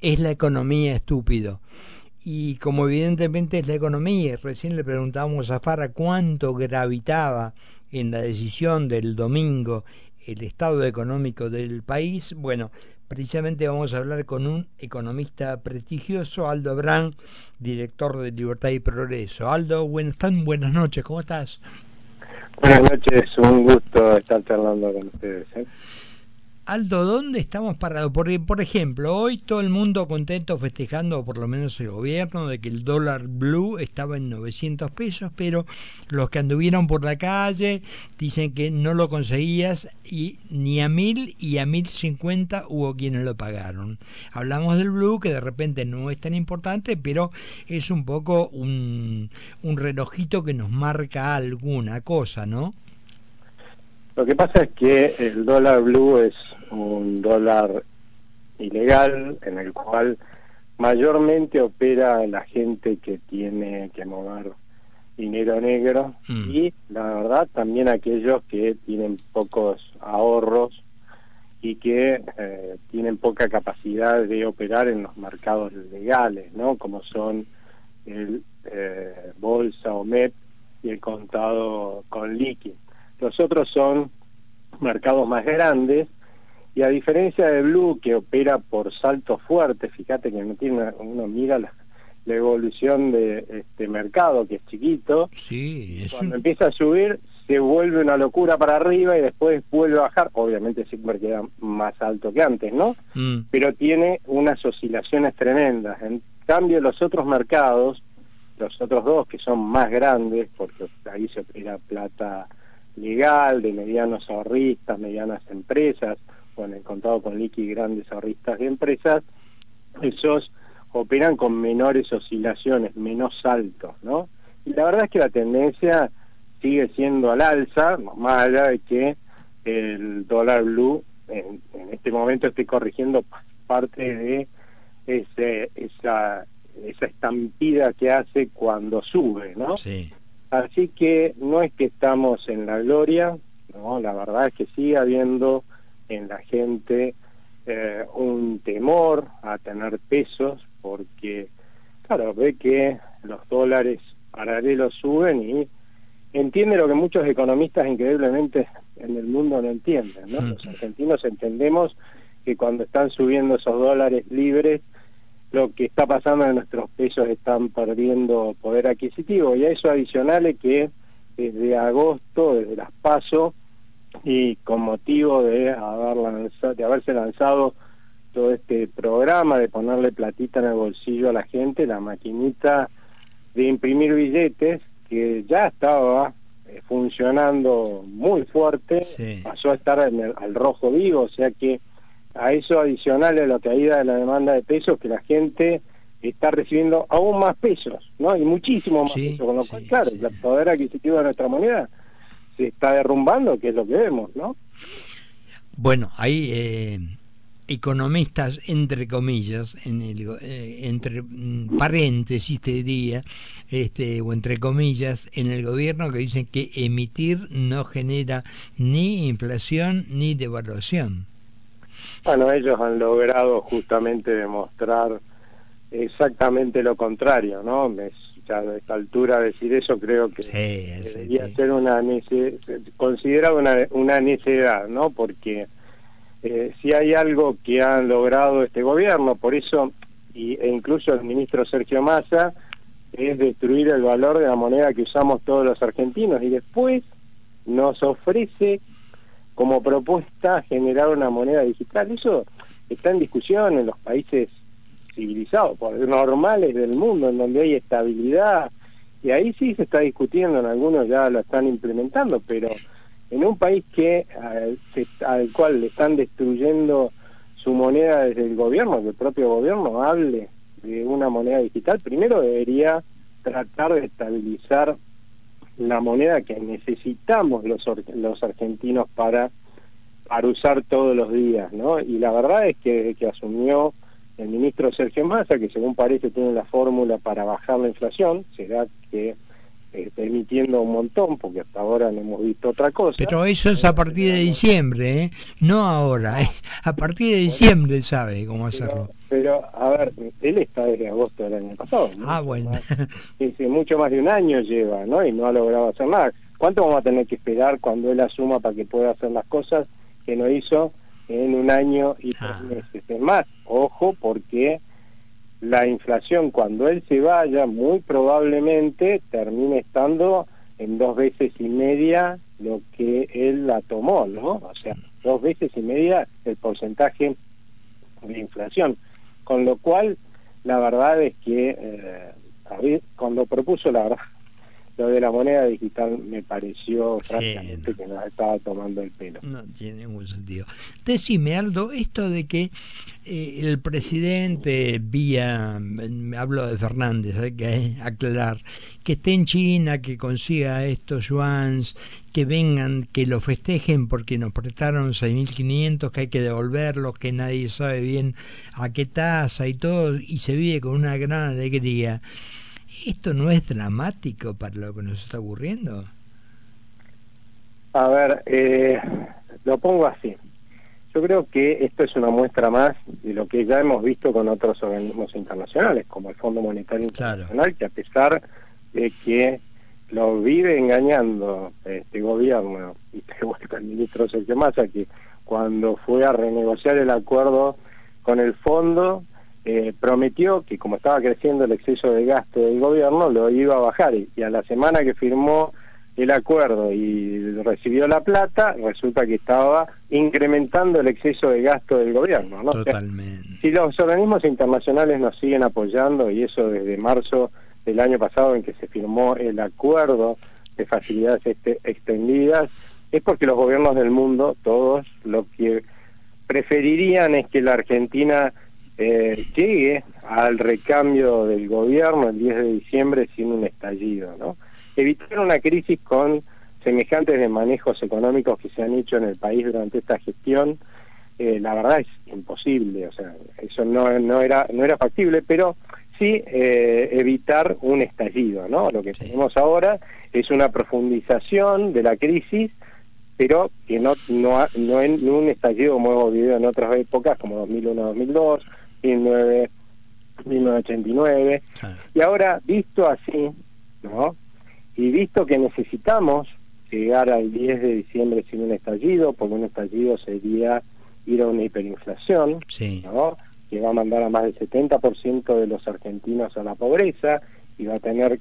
es la economía estúpido. Y como evidentemente es la economía, recién le preguntábamos a Fara cuánto gravitaba en la decisión del domingo el estado económico del país, bueno, precisamente vamos a hablar con un economista prestigioso, Aldo Abrán, director de Libertad y Progreso. Aldo, buenas, buenas noches, ¿cómo estás? Buenas noches, un gusto estar charlando con ustedes. ¿eh? Aldo, ¿dónde estamos parados? Porque, por ejemplo, hoy todo el mundo contento festejando, por lo menos el gobierno, de que el dólar blue estaba en 900 pesos, pero los que anduvieron por la calle dicen que no lo conseguías y ni a mil y a mil cincuenta hubo quienes lo pagaron. Hablamos del blue, que de repente no es tan importante, pero es un poco un, un relojito que nos marca alguna cosa, ¿no? Lo que pasa es que el dólar blue es un dólar ilegal en el cual mayormente opera la gente que tiene que mover dinero negro mm. y la verdad también aquellos que tienen pocos ahorros y que eh, tienen poca capacidad de operar en los mercados legales, ¿no? Como son el eh, bolsa o MEP y el contado con líquido. Los otros son mercados más grandes y a diferencia de Blue, que opera por saltos fuertes, fíjate que no tiene uno mira la, evolución de este mercado, que es chiquito, sí, cuando empieza a subir se vuelve una locura para arriba y después vuelve a bajar, obviamente siempre queda más alto que antes, ¿no? Mm. Pero tiene unas oscilaciones tremendas. En cambio, los otros mercados, los otros dos que son más grandes, porque ahí se opera plata legal, de medianos ahorristas, medianas empresas, con el contado con liqui grandes ahorristas de empresas, esos operan con menores oscilaciones, menos saltos, ¿no? Y la verdad es que la tendencia sigue siendo al alza, más allá de que el dólar blue en, este momento esté corrigiendo parte de ese, esa, esa estampida que hace cuando sube, ¿no? Sí. Así que no es que estamos en la gloria, no, la verdad es que sigue habiendo en la gente eh, un temor a tener pesos porque, claro, ve que los dólares paralelos suben y entiende lo que muchos economistas increíblemente en el mundo no entienden, ¿no? Los argentinos entendemos que cuando están subiendo esos dólares libres, lo que está pasando en nuestros pesos están perdiendo poder adquisitivo y a eso adicional es que desde agosto, desde las PASO, y con motivo de, haber de haberse lanzado todo este programa de ponerle platita en el bolsillo a la gente, la maquinita de imprimir billetes que ya estaba eh, funcionando muy fuerte, pasó a estar en el, al rojo vivo, o sea que a eso adicional a la caída de la demanda de pesos, que la gente está recibiendo aún más pesos, ¿no? Y muchísimo más pesos, con lo cual, claro, el poder adquisitivo de nuestra moneda se está derrumbando, que es lo que vemos, ¿no? Bueno, hay eh, economistas, entre comillas, en el, eh, entre mm, paréntesis te diría, este, o entre comillas, en el gobierno que dicen que emitir no genera ni inflación ni devaluación. Bueno, ellos han logrado justamente demostrar exactamente lo contrario, ¿no? A esta altura decir eso creo que debería ser una considerado una, una necedad, ¿no? Porque eh, si hay algo que han logrado este gobierno, por eso, y, e incluso el ministro Sergio Massa, es destruir el valor de la moneda que usamos todos los argentinos y después nos ofrece como propuesta generar una moneda digital. Eso está en discusión en los países civilizados, por normales del mundo, en donde hay estabilidad, y ahí sí se está discutiendo, en algunos ya lo están implementando, pero en un país que al, cual le están destruyendo su moneda desde el gobierno, que el propio gobierno hable de una moneda digital, primero debería tratar de estabilizar la moneda que necesitamos los, argentinos para, para usar todos los días, ¿no? Y la verdad es que, que asumió el ministro Sergio Massa, que según parece tiene la fórmula para bajar la inflación, será que está emitiendo un montón, porque hasta ahora no hemos visto otra cosa. Pero eso es a partir de diciembre, ¿eh? no ahora, a partir de diciembre sabe cómo hacerlo. Pero, a ver, él está desde agosto del año pasado. Ah, bueno. sí, mucho más de un año lleva, ¿no? Y no ha logrado hacer nada. ¿Cuánto vamos a tener que esperar cuando él asuma para que pueda hacer las cosas que no hizo en un año y tres ah. meses? Es más, ojo, porque la inflación cuando él se vaya muy probablemente termine estando en dos veces y media lo que él la tomó, ¿no? O sea, dos veces y media el porcentaje de inflación. Con lo cual, la verdad es que eh, cuando propuso la verdad lo de la moneda digital me pareció prácticamente que nos estaba tomando el pelo. No tiene ningún sentido. Decime, Aldo, esto de que eh, el presidente vía, me hablo de Fernández, hay que aclarar, que esté en China, que consiga estos yuans, que vengan, que lo festejen porque nos prestaron 6.500, que hay que devolverlos, que nadie sabe bien a qué tasa y todo, y se vive con una gran alegría. ¿Esto no es dramático para lo que nos está ocurriendo? A ver, eh, lo pongo así. Yo creo que esto es una muestra más de lo que ya hemos visto con otros organismos internacionales, como el Fondo Monetario Internacional, que a pesar de que lo vive engañando este gobierno, y te vuelta el ministro Sergio Massa, que cuando fue a renegociar el acuerdo con el fondo, eh, prometió que como estaba creciendo el exceso de gasto del gobierno, lo iba a bajar y, a la semana que firmó el acuerdo y recibió la plata, resulta que estaba incrementando el exceso de gasto del gobierno. ¿no? Totalmente. si los organismos internacionales nos siguen apoyando, y eso desde marzo del año pasado en que se firmó el acuerdo de facilidades este, extendidas, es porque los gobiernos del mundo, todos, lo que preferirían es que la Argentina eh, llegue al recambio del gobierno el 10 de diciembre sin un estallido, ¿no? Evitar una crisis con semejantes de manejos económicos que se han hecho en el país durante esta gestión, eh, la verdad es imposible, o sea, eso no, no, era, no era factible, pero sí eh, evitar un estallido, ¿no? Lo que tenemos ahora es una profundización de la crisis, pero que no, no, no en un estallido como hemos vivido en otras épocas, como 2001-2002, 1989. Y ahora, visto así, ¿no? Y visto que necesitamos llegar al 10 de diciembre sin un estallido, porque un estallido sería ir a una hiperinflación, ¿no? que va a mandar a más del 70% de los argentinos a la pobreza y va a tener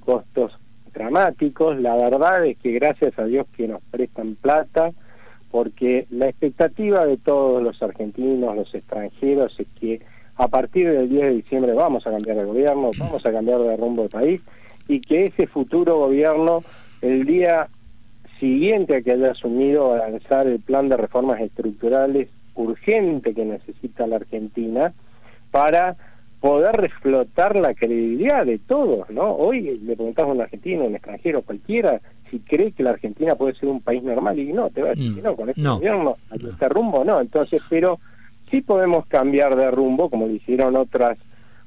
costos dramáticos. La verdad es que gracias a Dios que nos prestan plata, porque la expectativa de todos los argentinos, los extranjeros, es que a partir del 10 de diciembre vamos a cambiar de gobierno, vamos a cambiar de rumbo del país y que ese futuro gobierno, el día siguiente a que haya asumido a lanzar el plan de reformas estructurales urgente que necesita la Argentina para poder reflotar la credibilidad de todos, ¿no? Hoy le preguntamos a un argentino, un extranjero, cualquiera, si cree que la Argentina puede ser un país normal y no, te va a decir mm, que no, con este gobierno, a este rumbo no, entonces, pero sí podemos cambiar de rumbo, como lo hicieron otras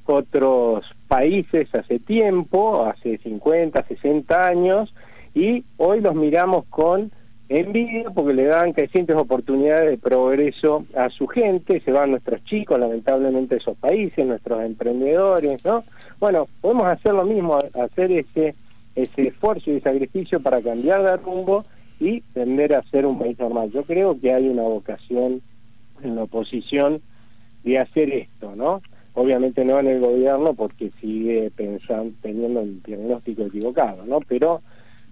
otros países hace tiempo, hace 50, 60 años, y hoy los miramos con envidia porque le dan crecientes oportunidades de progreso a su gente, se van nuestros chicos lamentablemente a esos países, nuestros emprendedores, ¿no? Bueno, podemos hacer lo mismo, hacer ese, ese esfuerzo y sacrificio para cambiar de rumbo y tender a ser un país normal. Yo creo que hay una vocación en la oposición de hacer esto, ¿no? Obviamente no en el gobierno porque sigue pensando, teniendo el diagnóstico equivocado, ¿no? Pero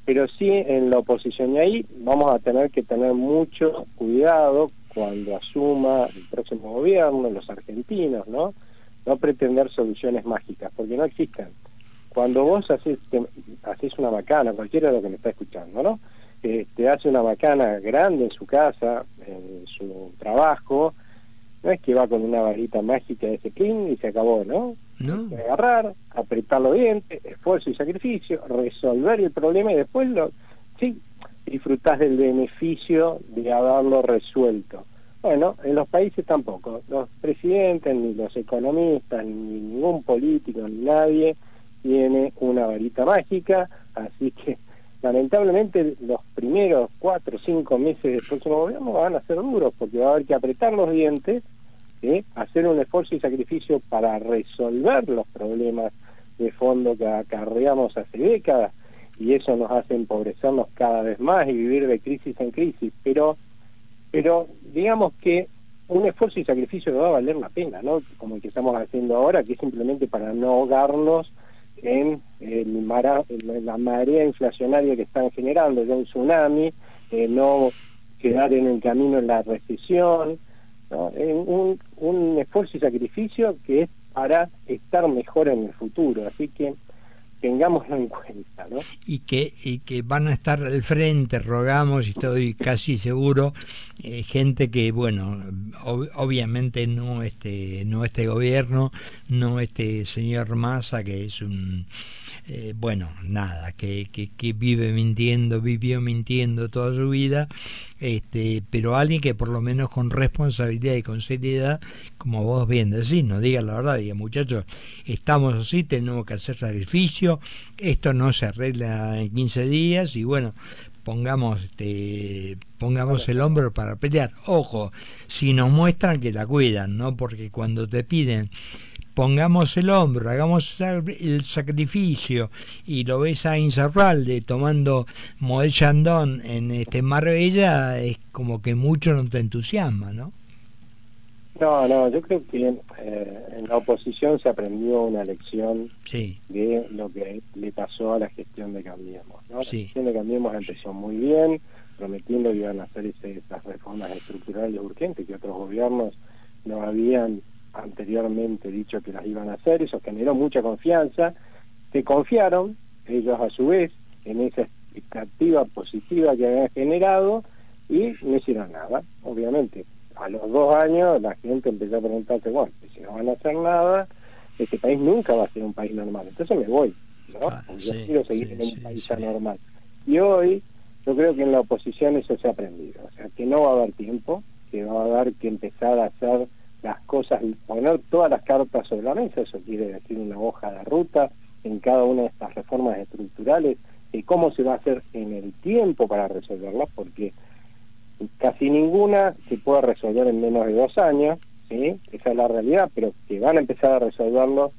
pero sí en la oposición. Y ahí vamos a tener que tener mucho cuidado cuando asuma el próximo gobierno, los argentinos, ¿no? No pretender soluciones mágicas, porque no existen. Cuando vos haces, una macana, cualquiera de los que me está escuchando, ¿no? Eh, te hace una macana grande en su casa, en su trabajo, no es que va con una varita mágica de ese clean y se acabó, ¿no? Agarrar, apretar los dientes, esfuerzo y sacrificio, resolver el problema y después lo, sí, disfrutás del beneficio de haberlo resuelto. Bueno, en los países tampoco. Los presidentes, ni los economistas, ni ningún político, ni nadie tiene una varita mágica. Así que lamentablemente los primeros cuatro o cinco meses del próximo gobierno van a ser duros porque va a haber que apretar los dientes, hacer un esfuerzo y sacrificio para resolver los problemas de fondo que acarreamos hace décadas y eso nos hace empobrecernos cada vez más y vivir de crisis en crisis, pero, pero digamos que un esfuerzo y sacrificio va a valer la pena, ¿no? Como el que estamos haciendo ahora, que es simplemente para no ahogarnos en, la marea inflacionaria que están generando, ya un tsunami, eh, no quedar en el camino en la recesión, un, un esfuerzo y sacrificio que es para estar mejor en el futuro. Así que tengámoslo en cuenta, ¿no? Y que, y que van a estar al frente, rogamos, y estoy casi seguro, eh, gente que, bueno, obviamente no este, no este gobierno, no este señor Massa, que es un, eh, bueno, nada, que, que, que, vive mintiendo, vivió mintiendo toda su vida, este, pero alguien que por lo menos con responsabilidad y con seriedad, como vos bien decís, no diga la verdad, diga muchachos, estamos así, tenemos que hacer sacrificio, esto no se arregla en 15 días y bueno, pongamos este, pongamos el hombro para pelear. Ojo, si nos muestran que la cuidan, ¿no? Porque cuando te piden pongamos el hombro, hagamos el sacrificio y lo ves a Insaurralde tomando Moed Chandon en este Marbella, es como que mucho no te entusiasma, ¿no? No, no, yo creo que eh, en la oposición se aprendió una lección de lo que le pasó a la gestión de Cambiemos. ¿no? La gestión de Cambiemos empezó muy bien, prometiendo que iban a hacer esas reformas estructurales urgentes que otros gobiernos no habían anteriormente dicho que las iban a hacer, eso generó mucha confianza, se confiaron ellos a su vez en esa expectativa positiva que habían generado y no hicieron nada, obviamente. A los dos años la gente empezó a preguntarse, bueno, si no van a hacer nada, este país nunca va a ser un país normal, entonces me voy, ¿no? Ah, yo quiero seguir en un país normal. Y hoy yo creo que en la oposición eso se ha aprendido, o sea, que no va a haber tiempo, que va a haber que empezar a hacer las cosas poner todas las cartas sobre la mesa, eso quiere decir una hoja de ruta en cada una de estas reformas estructurales y cómo se va a hacer en el tiempo para resolverlas, porque casi ninguna se puede resolver en menos de dos años, esa es la realidad, pero que van a empezar a resolverlo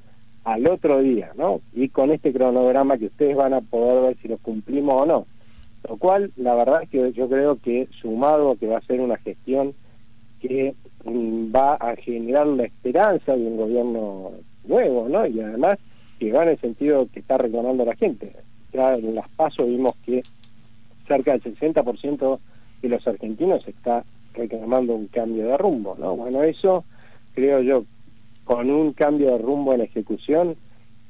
al otro día, ¿no? Y con este cronograma que ustedes van a poder ver si lo cumplimos o no. Lo cual, la verdad es que yo creo que sumado que va a ser una gestión que mm, va a generar la esperanza de un gobierno nuevo, ¿no? Y además que va en el sentido que está reclamando la gente. Ya en las pasos vimos que cerca del 60% de los argentinos está reclamando un cambio de rumbo, ¿no? Bueno, eso creo yo, con un cambio de rumbo en ejecución,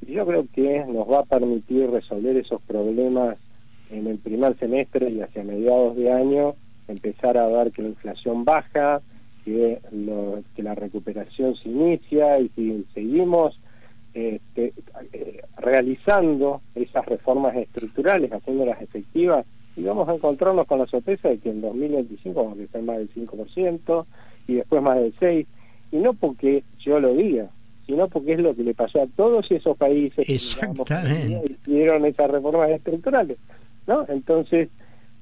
yo creo que nos va a permitir resolver esos problemas en el primer semestre y hacia mediados de año, empezar a ver que la inflación baja, que, la recuperación se inicia y si seguimos este, eh, realizando esas reformas estructurales, haciéndolas efectivas, y vamos a encontrarnos con la sorpresa de que en 2025 vamos a crecer más del 5% y después más del 6%, y no porque yo lo diga, sino porque es lo que le pasó a todos esos países que hicieron esas reformas estructurales. ¿no? Entonces,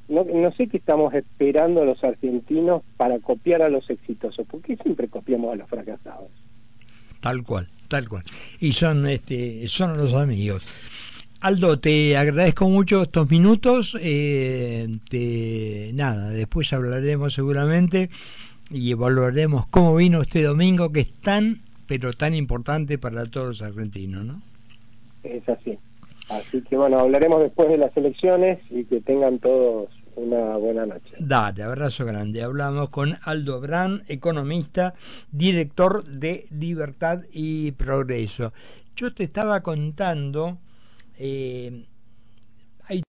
no, no sé qué estamos esperando los argentinos para copiar a los exitosos, porque siempre copiamos a los fracasados. Tal cual, tal cual. Y son, este, son los amigos. Aldo, te agradezco mucho estos minutos. Eh, nada, después hablaremos seguramente y evaluaremos cómo vino este domingo que es tan, pero tan importante para todos los argentinos, ¿no? Es así. Así que bueno, hablaremos después de las elecciones y que tengan todos una buena noche. Dale, abrazo grande. Hablamos con Aldo Brand, economista, director de Libertad y Progreso. Yo te estaba contando, eh,